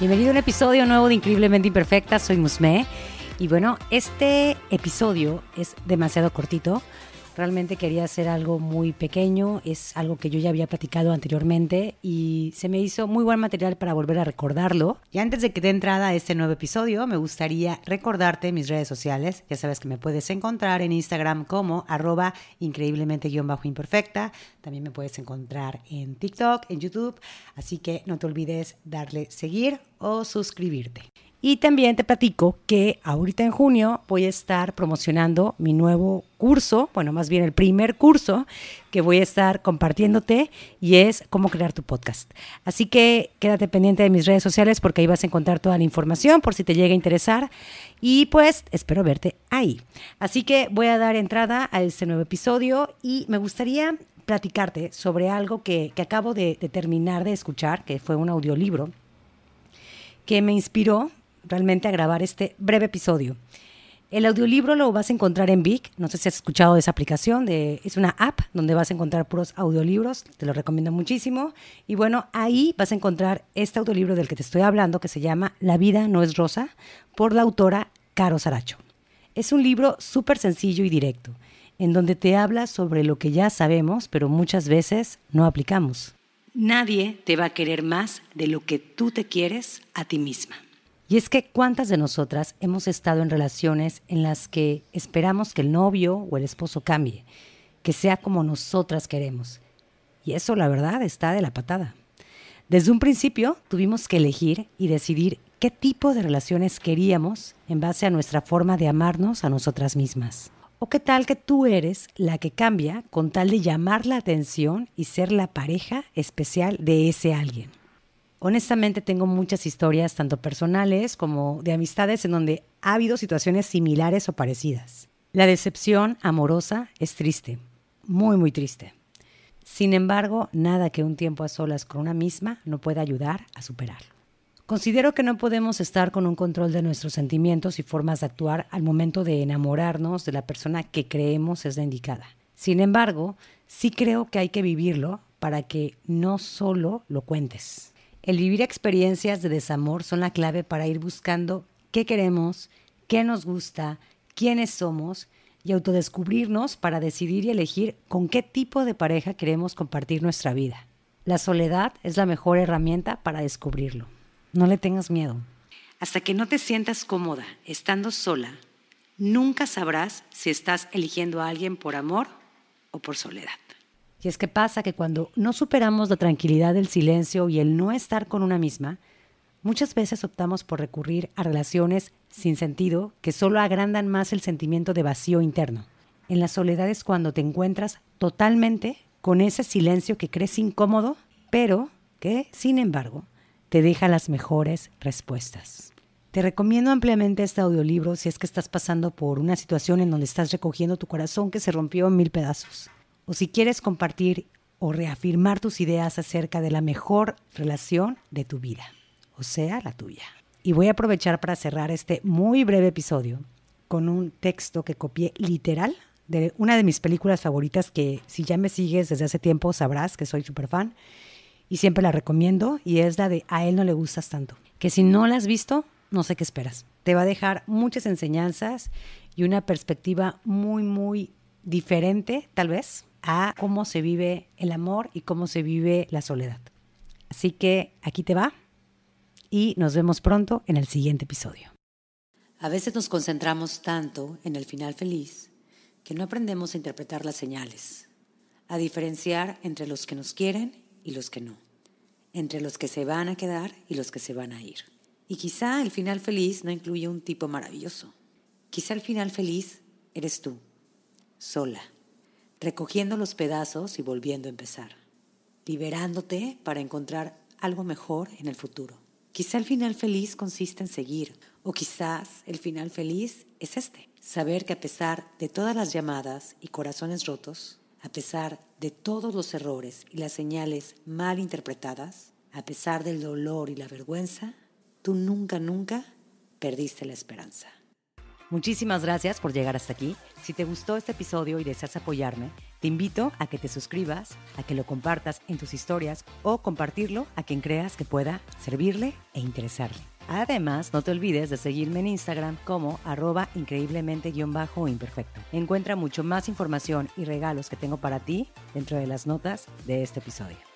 Bienvenido a un episodio nuevo de Increíblemente Imperfecta. Soy Musme. Y bueno, este episodio es demasiado cortito Realmente quería hacer algo muy pequeño, es algo que yo ya había platicado anteriormente y se me hizo muy buen material para volver a recordarlo. Y antes de que dé entrada a este nuevo episodio, me gustaría recordarte mis redes sociales. Ya sabes que me puedes encontrar en Instagram como arroba increíblemente-imperfecta. También me puedes encontrar en TikTok, en YouTube. Así que no te olvides darle seguir o suscribirte. Y también te platico que ahorita en junio voy a estar promocionando mi nuevo curso, bueno, más bien el primer curso que voy a estar compartiéndote y es cómo crear tu podcast. Así que quédate pendiente de mis redes sociales porque ahí vas a encontrar toda la información por si te llega a interesar y pues espero verte ahí. Así que voy a dar entrada a este nuevo episodio y me gustaría platicarte sobre algo que, acabo de, de terminar de escuchar, que fue un audiolibro que me inspiró realmente a grabar este breve episodio. El audiolibro lo vas a encontrar en Vic, no sé si has escuchado esa aplicación, es una app donde vas a encontrar puros audiolibros, te lo recomiendo muchísimo. Y bueno, ahí vas a encontrar este audiolibro del que te estoy hablando, que se llama La vida no es rosa, por la autora Caro Saracho. Es un libro súper sencillo y directo, en donde te habla sobre lo que ya sabemos, pero muchas veces no aplicamos. Nadie te va a querer más de lo que tú te quieres a ti misma. Y es que cuántas de nosotras hemos estado en relaciones en las que esperamos que el novio o el esposo cambie, que sea como nosotras queremos. Y eso la verdad está de la patada. Desde un principio tuvimos que elegir y decidir qué tipo de relaciones queríamos en base a nuestra forma de amarnos a nosotras mismas. ¿O qué tal que tú eres la que cambia con tal de llamar la atención y ser la pareja especial de ese alguien? Honestamente tengo muchas historias, tanto personales como de amistades, en donde ha habido situaciones similares o parecidas. La decepción amorosa es triste, muy, muy triste. Sin embargo, nada que un tiempo a solas con una misma no pueda ayudar a superarlo. Considero que no podemos estar con un control de nuestros sentimientos y formas de actuar al momento de enamorarnos de la persona que creemos es la indicada. Sin embargo, sí creo que hay que vivirlo para que no solo lo cuentes. El vivir experiencias de desamor son la clave para ir buscando qué queremos, qué nos gusta, quiénes somos y autodescubrirnos para decidir y elegir con qué tipo de pareja queremos compartir nuestra vida. La soledad es la mejor herramienta para descubrirlo. No le tengas miedo. Hasta que no te sientas cómoda estando sola, nunca sabrás si estás eligiendo a alguien por amor o por soledad. Y es que pasa que cuando no superamos la tranquilidad del silencio y el no estar con una misma, muchas veces optamos por recurrir a relaciones sin sentido que solo agrandan más el sentimiento de vacío interno. En la soledad es cuando te encuentras totalmente con ese silencio que crees incómodo, pero que, sin embargo, te deja las mejores respuestas. Te recomiendo ampliamente este audiolibro si es que estás pasando por una situación en donde estás recogiendo tu corazón que se rompió en mil pedazos o si quieres compartir o reafirmar tus ideas acerca de la mejor relación de tu vida, o sea, la tuya. Y voy a aprovechar para cerrar este muy breve episodio con un texto que copié literal de una de mis películas favoritas que si ya me sigues desde hace tiempo sabrás que soy súper fan y siempre la recomiendo y es la de A él no le gustas tanto. Que si no la has visto, no sé qué esperas. Te va a dejar muchas enseñanzas y una perspectiva muy, muy diferente, tal vez, a cómo se vive el amor y cómo se vive la soledad. Así que aquí te va y nos vemos pronto en el siguiente episodio. A veces nos concentramos tanto en el final feliz que no aprendemos a interpretar las señales, a diferenciar entre los que nos quieren y los que no, entre los que se van a quedar y los que se van a ir. Y quizá el final feliz no incluye un tipo maravilloso. Quizá el final feliz eres tú, sola recogiendo los pedazos y volviendo a empezar, liberándote para encontrar algo mejor en el futuro. Quizá el final feliz consiste en seguir, o quizás el final feliz es este, saber que a pesar de todas las llamadas y corazones rotos, a pesar de todos los errores y las señales mal interpretadas, a pesar del dolor y la vergüenza, tú nunca, nunca perdiste la esperanza. Muchísimas gracias por llegar hasta aquí. Si te gustó este episodio y deseas apoyarme, te invito a que te suscribas, a que lo compartas en tus historias o compartirlo a quien creas que pueda servirle e interesarle. Además, no te olvides de seguirme en Instagram como arroba increíblemente-imperfecto. Encuentra mucho más información y regalos que tengo para ti dentro de las notas de este episodio.